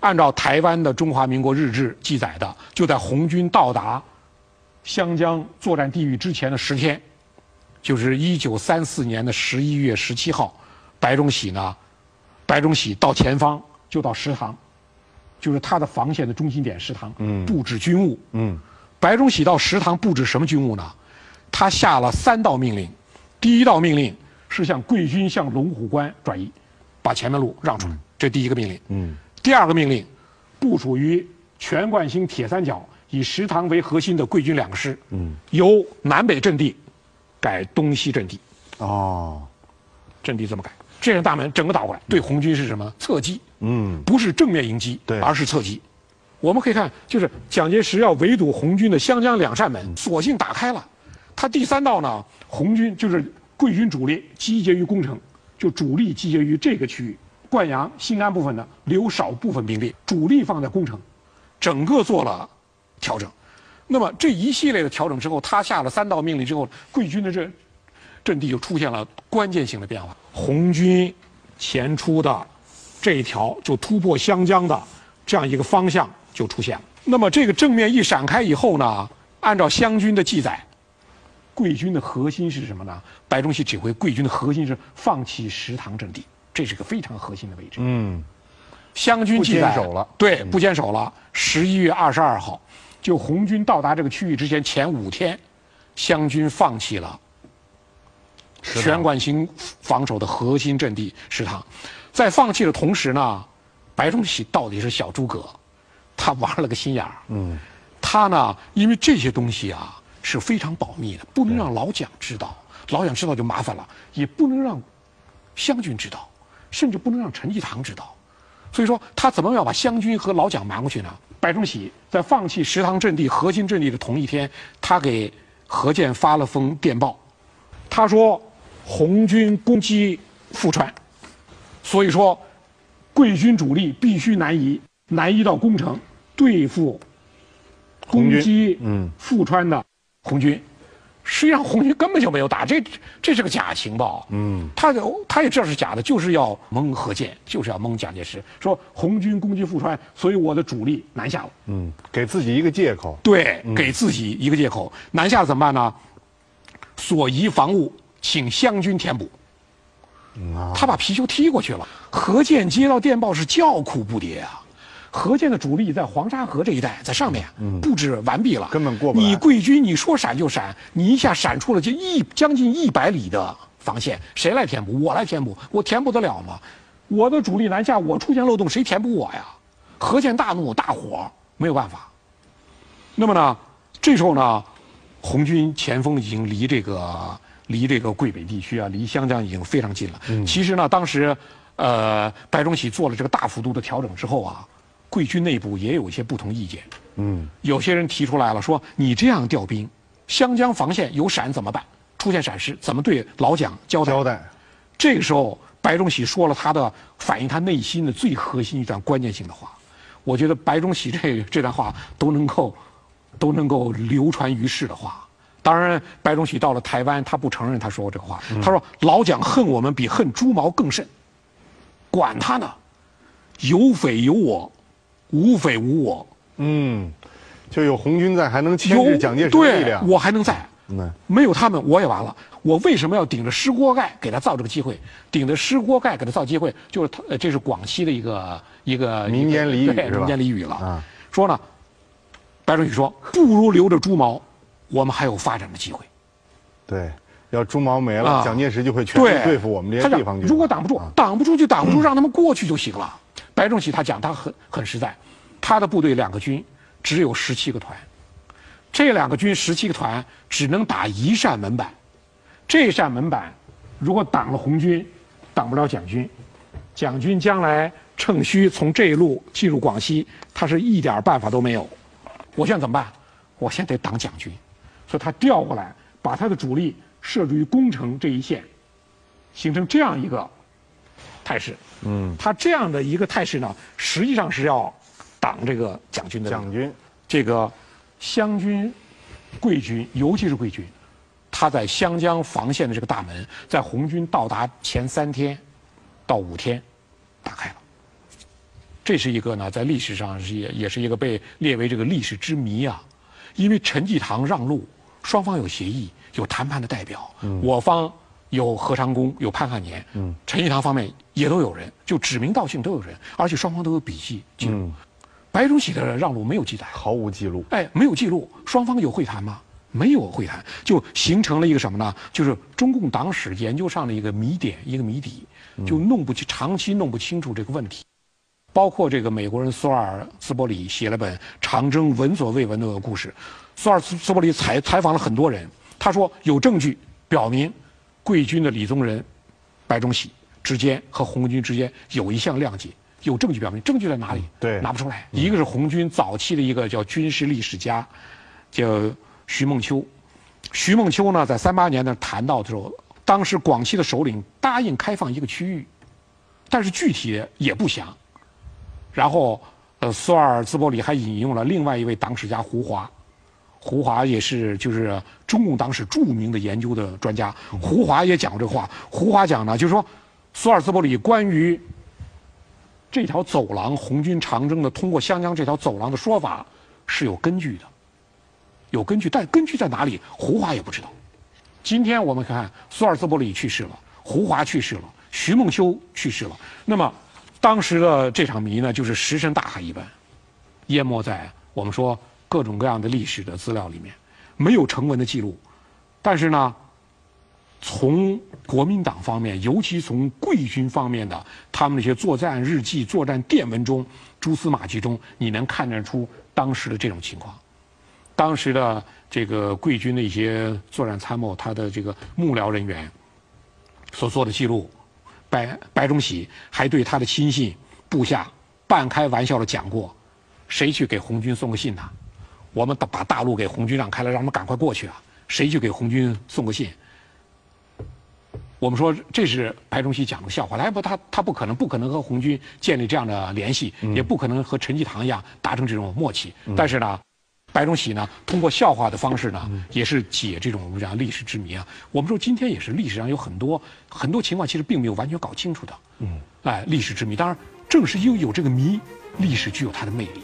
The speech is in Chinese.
按照台湾的中华民国日志记载的，就在红军到达湘江作战地域之前的十天，就是一九三四年的十一月十七号，白崇禧呢，白崇禧到前方就到食堂，就是他的防线的中心点食堂，布置军务。嗯，白崇禧到食堂布置什么军务呢？他下了三道命令，第一道命令是向贵军向龙虎关转移，把前面路让出来，这第一个命令。嗯，第二个命令，部署于全冠星铁三角以食堂为核心的贵军两个师，嗯，由南北阵地改东西阵地，哦，阵地这么改，这扇大门整个倒过来，对红军是什么？侧击？嗯，不是正面迎击，对。而是侧击。我们可以看，就是蒋介石要围堵红军的湘江两扇门，索性打开了。他第三道呢，红军就是贵军主力集结于攻城，就主力集结于这个区域，灌阳、新安部分呢留少部分兵力，主力放在攻城，整个做了调整。那么这一系列的调整之后，他下了三道命令之后，贵军的这阵地就出现了关键性的变化。红军前出的这一条就突破湘江的这样一个方向就出现了。那么这个正面一闪开以后呢，按照湘军的记载，贵军的核心是什么呢？白崇禧指挥贵军的核心是放弃食堂阵地，这是个非常核心的位置。嗯，湘军不坚守了。对，不坚守了。十一月二十二号，就红军到达这个区域之前前五天，湘军放弃了堂。全管型防守的核心阵地食堂，在放弃的同时呢，白崇禧到底是小诸葛，他玩了个心眼儿。嗯，他呢，因为这些东西啊是非常保密的，不能让老蒋知道，老蒋知道就麻烦了，也不能让湘军知道，甚至不能让陈济棠知道。所以说，他怎么要把湘军和老蒋瞒过去呢？白崇禧在放弃食堂阵地核心阵地的同一天，他给何键发了封电报，他说红军攻击富川，所以说贵军主力必须南移，南移到宫城，对付攻击嗯富川的红军。实际上，红军根本就没有打，这这是个假情报。嗯，他就他也知道是假的，就是要蒙何键，就是要蒙蒋介石，说红军攻击富川，所以我的主力南下了。嗯，给自己一个借口。对，给自己一个借口。南下怎么办呢？所遗防务，请湘军填补。啊他把皮球踢过去了。何键接到电报是叫苦不迭啊。何键的主力在黄沙河这一带，在上面布置完毕了，根本过不来你贵军，你说闪就闪，你一下闪出了就一将近一百里的防线，谁来填补？我来填补，我填补得了吗？我的主力南下，我出现漏洞，谁填补我呀？何键大怒，大火，没有办法。那么呢，这时候呢，红军前锋已经离这个离这个桂北地区啊，离湘江已经非常近了。其实呢，当时，呃，白崇禧做了这个大幅度的调整之后啊，贵军内部也有一些不同意见。嗯，有些人提出来了，说你这样调兵，湘江防线有闪怎么办？出现闪失怎么对老蒋交代？交代。这个时候，白崇禧说了他的反映他内心的最核心一段关键性的话。我觉得白崇禧这这段话都能够都能够流传于世的话。当然，白崇禧到了台湾，他不承认他说过这个话。他说：“老蒋恨我们比恨猪毛更甚，管他呢，有匪有我，无匪无我。嗯，就有红军在，还能牵制蒋介石的力对量。我还能在。嗯没有他们，我也完了。我为什么要顶着湿锅盖给他造这个机会？顶着湿锅盖给他造机会，就是他，呃这是广西的一个一个民间俚语民间俚语了。啊说呢，白崇禧说，不如留着猪毛，我们还有发展的机会。对，要猪毛没了，啊蒋介石就会全力对，付我们这些地方军。如果挡不住，挡不住就挡不住，让他们过去就行了。白崇禧他讲他很很实在，他的部队两个军只有十七个团，这两个军十七个团只能打一扇门板，这扇门板如果挡了红军，挡不了蒋军，蒋军将来趁虚从这一路进入广西，他是一点办法都没有。我现在怎么办？我现在得挡蒋军，所以他调过来，把他的主力设置于攻城这一线，形成这样一个态势。嗯，他这样的一个态势呢，实际上是要挡这个蒋军的蒋军这个湘军、桂军，尤其是桂军，他在湘江防线的这个大门，在红军到达前三天到五天打开了。这是一个呢，在历史上是也也是一个被列为这个历史之谜啊，因为陈济棠让路，双方有协议，有谈判的代表，我方有何长工，有潘汉年，嗯，陈济棠方面也都有人，就指名道姓都有人，而且双方都有笔记记录。白崇禧的让路没有记载，毫无记录。哎，没有记录，双方有会谈吗？没有会谈，就形成了一个什么呢？就是中共党史研究上的一个谜点，一个谜底，就弄不清，长期弄不清楚这个问题。包括这个美国人苏尔兹伯里写了本《长征闻所未闻的故事》，苏尔兹伯里采采访了很多人，他说有证据表明，贵军的李宗仁、白崇禧之间和红军之间有一项谅解，有证据表明，证据在哪里？对，拿不出来。一个是红军早期的一个叫军事历史家，叫徐梦秋。徐梦秋呢，在三八年呢谈到的时候，当时广西的首领答应开放一个区域，但是具体也不详。然后，呃，苏尔兹伯里还引用了另外一位党史家胡华，胡华也是就是中共党史著名的研究的专家。胡华也讲过这个话。胡华讲呢，就是说，苏尔兹伯里关于这条走廊红军长征的通过湘江这条走廊的说法是有根据的，有根据，但根据在哪里，胡华也不知道。今天我们看，苏尔兹伯里去世了，胡华去世了，徐梦秋去世了，那么。当时的这场谜呢，就是石沉大海一般，淹没在我们说各种各样的历史的资料里面，没有成文的记录。但是呢，从国民党方面，尤其从贵军方面的他们那些作战日记、作战电文中、蛛丝马迹中，你能看得出当时的这种情况。当时的这个贵军的一些作战参谋，他的这个幕僚人员所做的记录。白白崇禧还对他的亲信部下半开玩笑的讲过：“谁去给红军送个信呢？我们把把大路给红军让开了，让他们赶快过去啊！谁去给红军送个信？”我们说这是白崇禧讲的笑话，来不他他不可能不可能和红军建立这样的联系，也不可能和陈济棠一样达成这种默契。但是呢。白崇禧呢，通过笑话的方式呢，也是解这种我们讲历史之谜啊。我们说今天也是历史上有很多很多情况，其实并没有完全搞清楚的。嗯，哎，历史之谜，当然正是因为有这个谜，历史具有它的魅力。